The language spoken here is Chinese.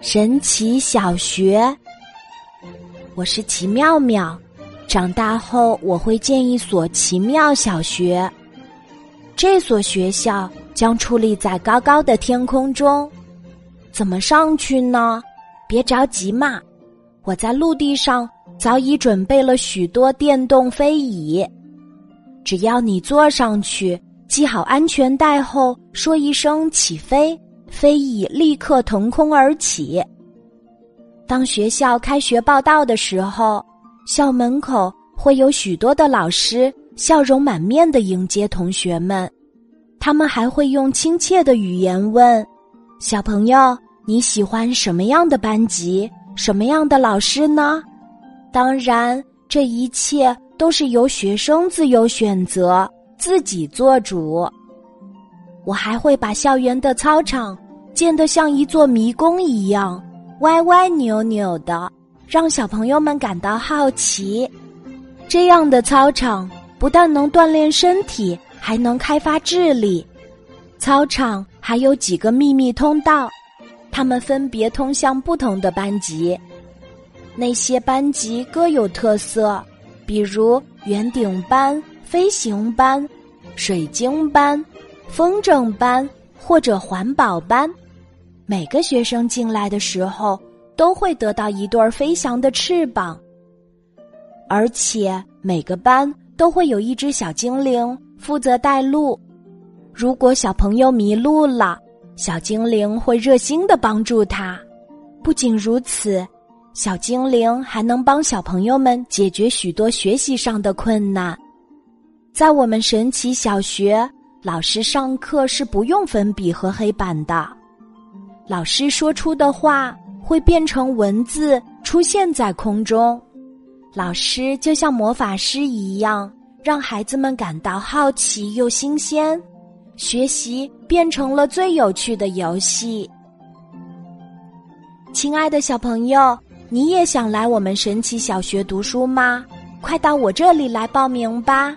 神奇小学，我是奇妙妙。长大后我会建一所奇妙小学。这所学校将矗立在高高的天空中。怎么上去呢？别着急嘛，我在陆地上早已准备了许多电动飞椅。只要你坐上去，系好安全带后，说一声“起飞”。飞蚁立刻腾空而起。当学校开学报道的时候，校门口会有许多的老师笑容满面的迎接同学们，他们还会用亲切的语言问：“小朋友，你喜欢什么样的班级？什么样的老师呢？”当然，这一切都是由学生自由选择，自己做主。我还会把校园的操场建得像一座迷宫一样，歪歪扭扭的，让小朋友们感到好奇。这样的操场不但能锻炼身体，还能开发智力。操场还有几个秘密通道，它们分别通向不同的班级。那些班级各有特色，比如圆顶班、飞行班、水晶班。风筝班或者环保班，每个学生进来的时候都会得到一对飞翔的翅膀，而且每个班都会有一只小精灵负责带路。如果小朋友迷路了，小精灵会热心的帮助他。不仅如此，小精灵还能帮小朋友们解决许多学习上的困难。在我们神奇小学。老师上课是不用粉笔和黑板的，老师说出的话会变成文字出现在空中。老师就像魔法师一样，让孩子们感到好奇又新鲜，学习变成了最有趣的游戏。亲爱的小朋友，你也想来我们神奇小学读书吗？快到我这里来报名吧！